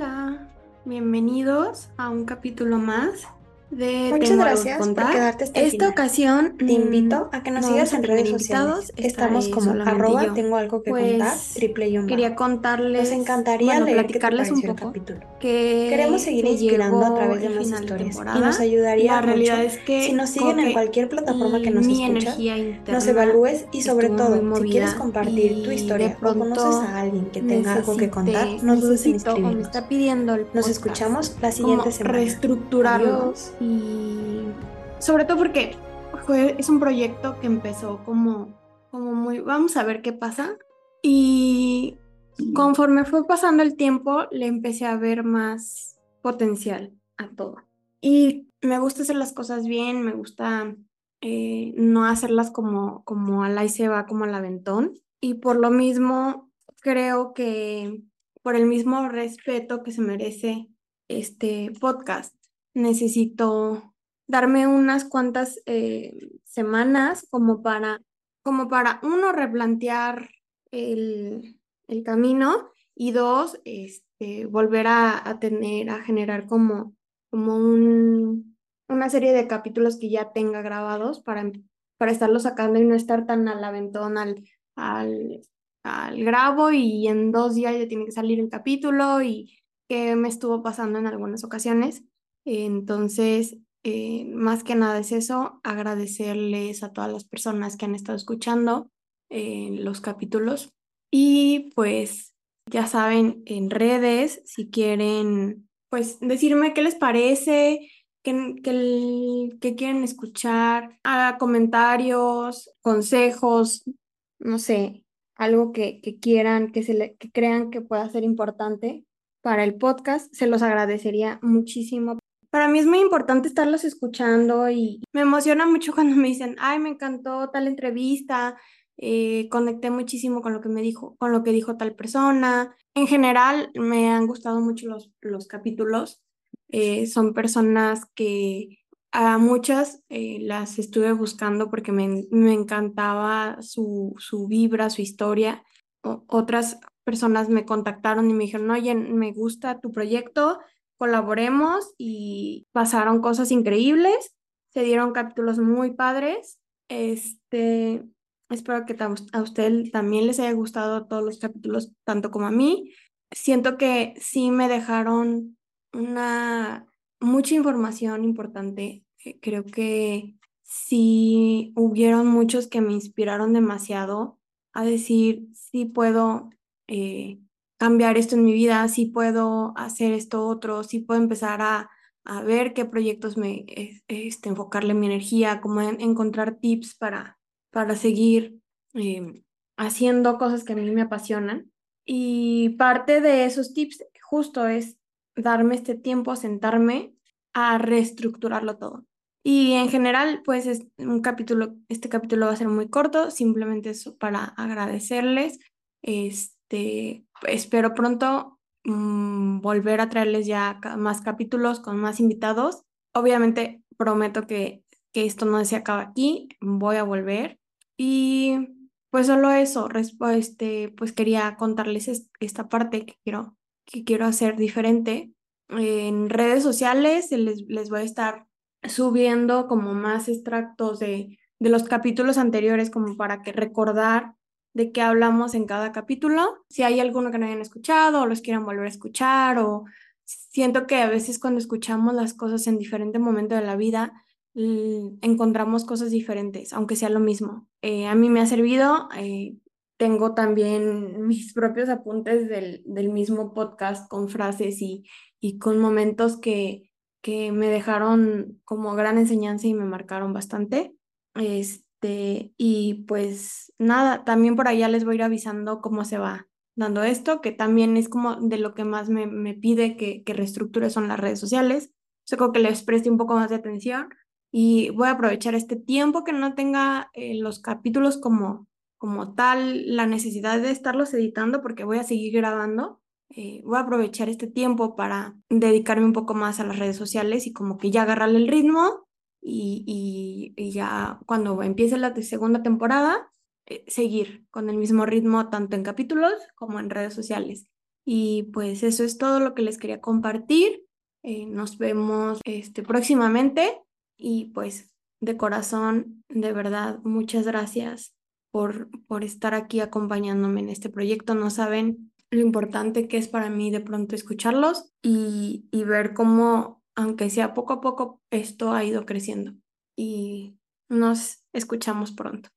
Hola, bienvenidos a un capítulo más Muchas gracias por quedarte hasta Esta ocasión te invito a que nos sigas en redes sociales. Estamos como arroba tengo algo que pues, contar, triple yo Quería contarles, nos encantaría bueno, platicarles un poco que queremos seguir inspirando a través de las historias y nos ayudaría la realidad es que si nos siguen en cualquier plataforma que nos escucha, nos evalúes y sobre todo si quieres compartir tu historia o conoces a alguien que tenga algo que contar, no dudes en escribirnos. nos escuchamos la siguiente semana. Reestructurarlos y sobre todo porque es un proyecto que empezó como, como muy, vamos a ver qué pasa. Y conforme fue pasando el tiempo, le empecé a ver más potencial a todo. Y me gusta hacer las cosas bien, me gusta eh, no hacerlas como, como a la y se va, como al aventón. Y por lo mismo, creo que por el mismo respeto que se merece este podcast, necesito darme unas cuantas eh, semanas como para, como para, uno, replantear el, el camino y dos, este, volver a, a, tener, a generar como, como un, una serie de capítulos que ya tenga grabados para, para estarlos sacando y no estar tan al aventón al, al, al grabo y en dos días ya tiene que salir el capítulo y que me estuvo pasando en algunas ocasiones. Entonces, eh, más que nada es eso, agradecerles a todas las personas que han estado escuchando eh, los capítulos. Y pues ya saben en redes si quieren pues decirme qué les parece, qué, qué, quieren escuchar, haga comentarios, consejos, no sé, algo que, que quieran, que, se que crean que pueda ser importante para el podcast, se los agradecería muchísimo para mí es muy importante estarlos escuchando y me emociona mucho cuando me dicen, ay, me encantó tal entrevista, eh, conecté muchísimo con lo que me dijo, con lo que dijo tal persona. En general, me han gustado mucho los, los capítulos. Eh, son personas que a muchas eh, las estuve buscando porque me, me encantaba su, su vibra, su historia. otras personas me contactaron y me dijeron, oye, me gusta tu proyecto, colaboremos y pasaron cosas increíbles, se dieron capítulos muy padres. Este, espero que a usted también les haya gustado todos los capítulos, tanto como a mí. Siento que sí me dejaron una mucha información importante. Creo que sí hubieron muchos que me inspiraron demasiado a decir, sí puedo eh, cambiar esto en mi vida, si puedo hacer esto otro, si puedo empezar a, a ver qué proyectos me, este, enfocarle mi energía, como encontrar tips para, para seguir em, haciendo cosas que a mí me apasionan. Y parte de esos tips justo es darme este tiempo, sentarme a reestructurarlo todo. Y en general, pues es un capítulo, este capítulo va a ser muy corto, simplemente eso para agradecerles. Este, espero pronto mm, volver a traerles ya más capítulos con más invitados. Obviamente prometo que, que esto no se acaba aquí, voy a volver. Y pues solo eso, este, pues quería contarles esta parte que quiero, que quiero hacer diferente. En redes sociales les, les voy a estar subiendo como más extractos de, de los capítulos anteriores como para que recordar de qué hablamos en cada capítulo. Si hay alguno que no hayan escuchado o los quieran volver a escuchar o siento que a veces cuando escuchamos las cosas en diferente momento de la vida, encontramos cosas diferentes, aunque sea lo mismo. Eh, a mí me ha servido, eh, tengo también mis propios apuntes del, del mismo podcast con frases y, y con momentos que, que me dejaron como gran enseñanza y me marcaron bastante. Este, y pues nada, también por allá les voy a ir avisando cómo se va dando esto, que también es como de lo que más me, me pide que, que reestructure son las redes sociales. O sea, como que les preste un poco más de atención y voy a aprovechar este tiempo que no tenga eh, los capítulos como, como tal la necesidad de estarlos editando porque voy a seguir grabando. Eh, voy a aprovechar este tiempo para dedicarme un poco más a las redes sociales y como que ya agarrarle el ritmo y, y, ya cuando empiece la segunda temporada, eh, seguir con el mismo ritmo tanto en capítulos como en redes sociales. Y pues eso es todo lo que les quería compartir. Eh, nos vemos este, próximamente y pues de corazón, de verdad, muchas gracias por, por estar aquí acompañándome en este proyecto. No saben lo importante que es para mí de pronto escucharlos y, y ver cómo aunque sea poco a poco, esto ha ido creciendo y nos escuchamos pronto.